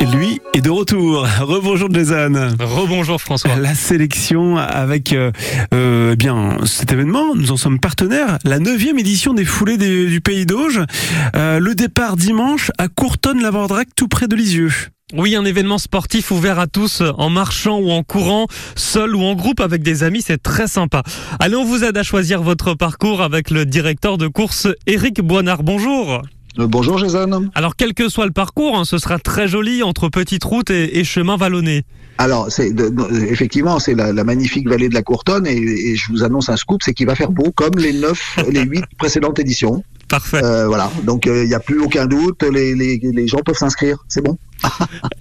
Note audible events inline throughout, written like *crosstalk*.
Et lui est de retour. Rebonjour Jason. Rebonjour François. La sélection avec euh, euh, eh bien cet événement, nous en sommes partenaires. La neuvième édition des foulées des- du Pays d'Auge. Euh, le départ dimanche à Courtonne-la-Vordrac, tout près de Lisieux. Oui, un événement sportif ouvert à tous, en marchant ou en courant, seul ou en groupe avec des amis, c'est très sympa. Allez, on vous aide à choisir votre parcours avec le directeur de course Eric Boinard. Bonjour. Euh, Bonjour Jason. Alors, quel que soit le parcours, hein, ce sera très joli entre petites routes et, et chemins vallonnés. Alors, c'est effectivement, c'est la, la magnifique vallée de la Courtonne et, et je vous annonce un scoop, c'est qu'il va faire beau comme les neuf, *laughs* les huit précédentes éditions. Parfait. Euh, voilà, donc euh, il n'y a plus aucun doute, les, les, les gens peuvent s'inscrire, c'est bon. *laughs*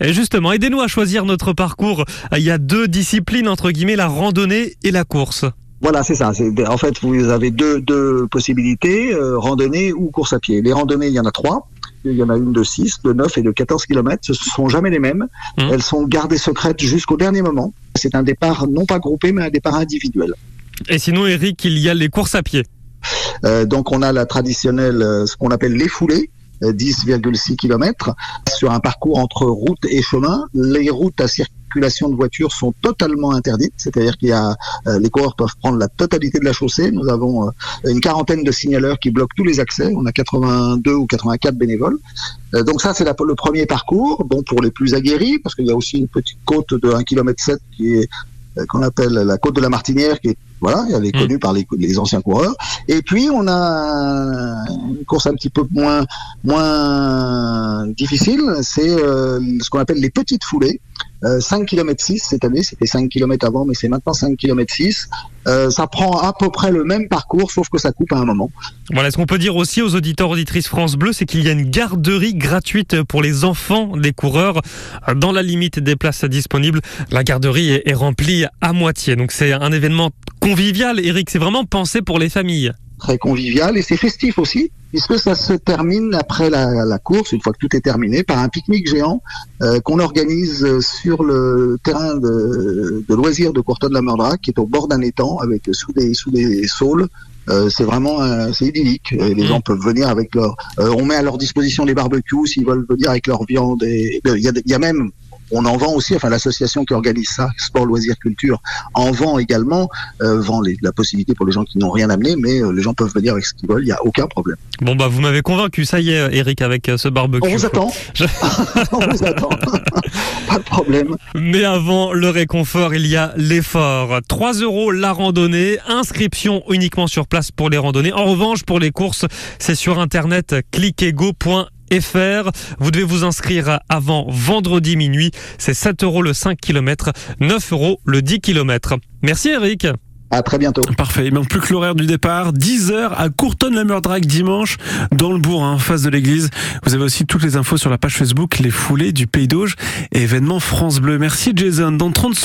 Et justement, aidez-nous à choisir notre parcours. Il y a deux disciplines, entre guillemets, la randonnée et la course. Voilà, c'est ça. C'est- En fait, vous avez deux, deux possibilités, euh, randonnée ou course à pied. Les randonnées, il y en a trois. Il y en a une de 6, de 9 et de 14 km. Ce sont jamais les mêmes. Mhm. Elles sont gardées secrètes jusqu'au dernier moment. C'est un départ non pas groupé, mais un départ individuel. Et sinon, Eric, il y a les courses à pied. Euh, donc on a la traditionnelle, euh, ce qu'on appelle les foulées, euh, 10,6 km, sur un parcours entre route et chemin. Les routes à circulation de voitures sont totalement interdites, c'est-à-dire qu'il y a euh, les coureurs peuvent prendre la totalité de la chaussée. Nous avons euh, une quarantaine de signaleurs qui bloquent tous les accès. On a 82 ou 84 bénévoles. Euh, donc ça c'est le premier parcours. Bon pour les plus aguerris, parce qu'il y a aussi une petite côte de 1 km 7 qui est qu'on appelle la côte de la Martinière, qui est voilà, elle est Mm. connue par les, les anciens coureurs. Et puis on a une course un petit peu moins moins difficile, c'est euh, ce qu'on appelle les petites foulées. Euh, 5 km 6 cette année, c'était 5 km avant, mais c'est maintenant 5 km 6. Euh, ça prend à peu près le même parcours, sauf que ça coupe à un moment. Voilà, ce qu'on peut dire aussi aux auditeurs auditrices France Bleu, c'est qu'il y a une garderie gratuite pour les enfants des coureurs dans la limite des places disponibles. La garderie est remplie à moitié, donc c'est un événement convivial. Eric, c'est vraiment pensé pour les familles. Très convivial et c'est festif aussi, puisque ça se termine après la, la course, une fois que tout est terminé, par un pique-nique géant euh, qu'on organise sur le terrain de, de loisirs de Courtonne-la-Meurdrac, qui est au bord d'un étang, avec sous des sous des saules. Euh, c'est vraiment euh, c'est idyllique. Et les Mm. gens peuvent venir avec leur. euh, on met à leur disposition les barbecues s'ils veulent venir avec leur viande. Et il y a, il y a même on en vend aussi, enfin l'association qui organise ça, Sport Loisirs Culture, en vend également, euh, vend les- la possibilité pour les gens qui n'ont rien amené, mais euh, les gens peuvent venir avec ce qu'ils veulent, il n'y a aucun problème. Bon, bah, vous m'avez convaincu, ça y est, Eric, avec euh, ce barbecue. On vous attend. *laughs* Je- *laughs* on vous attend. *laughs* Pas de problème. Mais avant le réconfort, il y a l'effort. 3 euros la randonnée, inscription uniquement sur place pour les randonnées. En revanche, pour les courses, c'est sur internet clickego.fr. Vous devez vous inscrire avant vendredi minuit. C'est 7 euros le 5 km, 9 euros le 10 km. Merci Eric. À très bientôt. Parfait. Il manque plus que l'horaire du départ. 10h à Courtonne-la-Meurdrac dimanche dans le bourg, hein, en face de l'église. Vous avez aussi toutes les infos sur la page Facebook Les Foulées du Pays d'Auge et événement France Bleu. Merci Jason. Dans 30